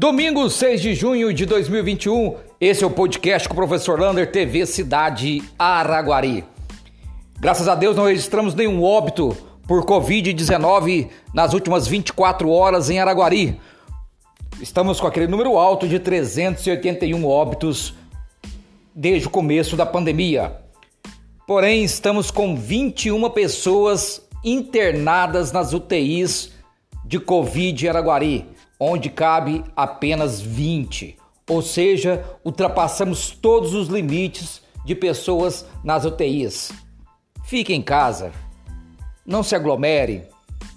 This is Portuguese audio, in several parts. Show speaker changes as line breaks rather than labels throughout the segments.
Domingo 6 de junho de 2021, esse é o podcast com o professor Lander, TV Cidade Araguari. Graças a Deus não registramos nenhum óbito por Covid-19 nas últimas 24 horas em Araguari. Estamos com aquele número alto de 381 óbitos desde o começo da pandemia. Porém, estamos com 21 pessoas internadas nas UTIs de Covid em Araguari onde cabe apenas 20. Ou seja, ultrapassamos todos os limites de pessoas nas UTIs. Fique em casa, não se aglomere,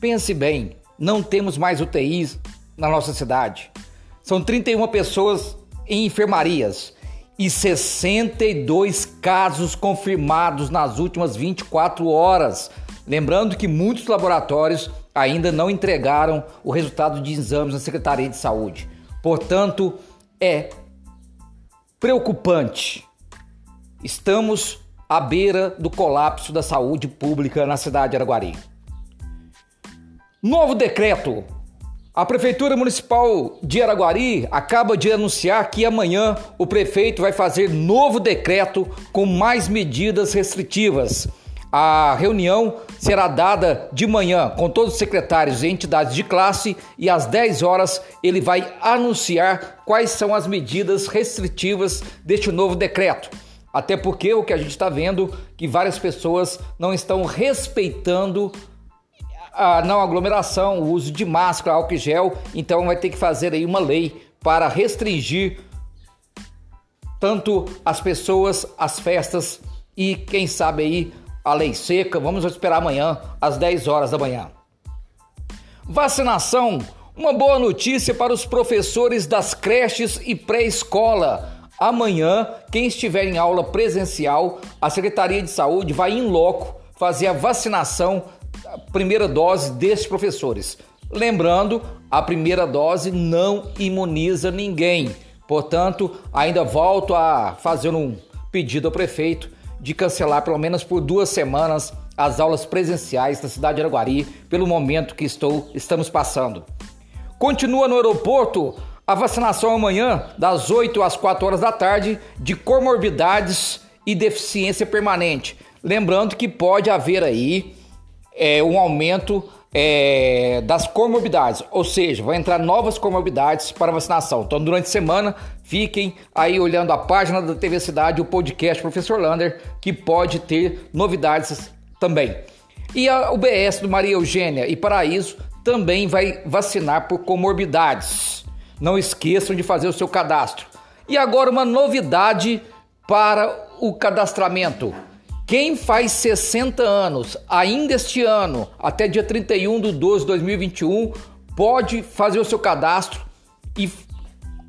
pense bem, não temos mais UTIs na nossa cidade. São 31 pessoas em enfermarias e 62 casos confirmados nas últimas 24 horas. Lembrando que muitos laboratórios ainda não entregaram o resultado de exames na Secretaria de Saúde. Portanto, é preocupante. Estamos à beira do colapso da saúde pública na cidade de Araguari. Novo decreto. A Prefeitura Municipal de Araguari acaba de anunciar que amanhã o prefeito vai fazer novo decreto com mais medidas restritivas a reunião será dada de manhã com todos os secretários e entidades de classe e às 10 horas ele vai anunciar quais são as medidas restritivas deste novo decreto. Até porque o que a gente está vendo que várias pessoas não estão respeitando a não aglomeração, o uso de máscara, álcool e gel, então vai ter que fazer aí uma lei para restringir tanto as pessoas, as festas e quem sabe aí a lei seca. Vamos esperar amanhã, às 10 horas da manhã. Vacinação. Uma boa notícia para os professores das creches e pré-escola. Amanhã, quem estiver em aula presencial, a Secretaria de Saúde vai em loco fazer a vacinação, a primeira dose desses professores. Lembrando, a primeira dose não imuniza ninguém. Portanto, ainda volto a fazer um pedido ao prefeito de cancelar pelo menos por duas semanas as aulas presenciais na cidade de Araguari pelo momento que estou estamos passando. Continua no aeroporto a vacinação amanhã das 8 às 4 horas da tarde de comorbidades e deficiência permanente. Lembrando que pode haver aí é, um aumento é, das comorbidades, ou seja, vai entrar novas comorbidades para vacinação. Então, durante a semana, fiquem aí olhando a página da TV Cidade, o podcast Professor Lander, que pode ter novidades também. E a UBS do Maria Eugênia e Paraíso também vai vacinar por comorbidades. Não esqueçam de fazer o seu cadastro. E agora uma novidade para o cadastramento. Quem faz 60 anos ainda este ano, até dia 31 de 12 de 2021, pode fazer o seu cadastro e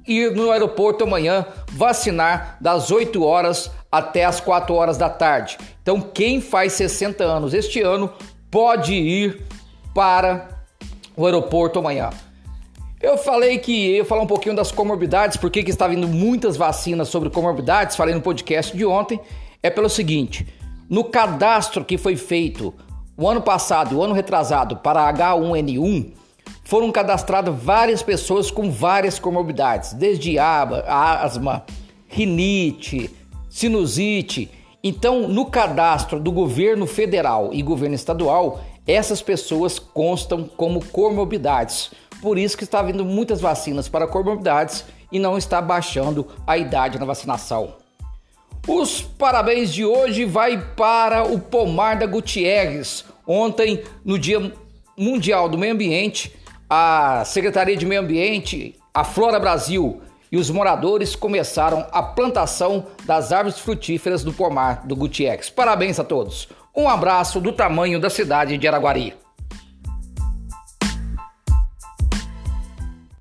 ir no aeroporto amanhã vacinar das 8 horas até as 4 horas da tarde. Então, quem faz 60 anos este ano pode ir para o aeroporto amanhã. Eu falei que eu ia falar um pouquinho das comorbidades, porque que está vindo muitas vacinas sobre comorbidades, falei no podcast de ontem, é pelo seguinte: no cadastro que foi feito o ano passado e o ano retrasado para H1N1, foram cadastradas várias pessoas com várias comorbidades, desde asma, rinite, sinusite. Então, no cadastro do governo federal e governo estadual, essas pessoas constam como comorbidades. Por isso que está vindo muitas vacinas para comorbidades e não está baixando a idade na vacinação. Os parabéns de hoje vai para o Pomar da Gutierrez. Ontem, no Dia Mundial do Meio Ambiente, a Secretaria de Meio Ambiente, a Flora Brasil e os moradores começaram a plantação das árvores frutíferas do Pomar do Gutierrez. Parabéns a todos. Um abraço do tamanho da cidade de Araguari.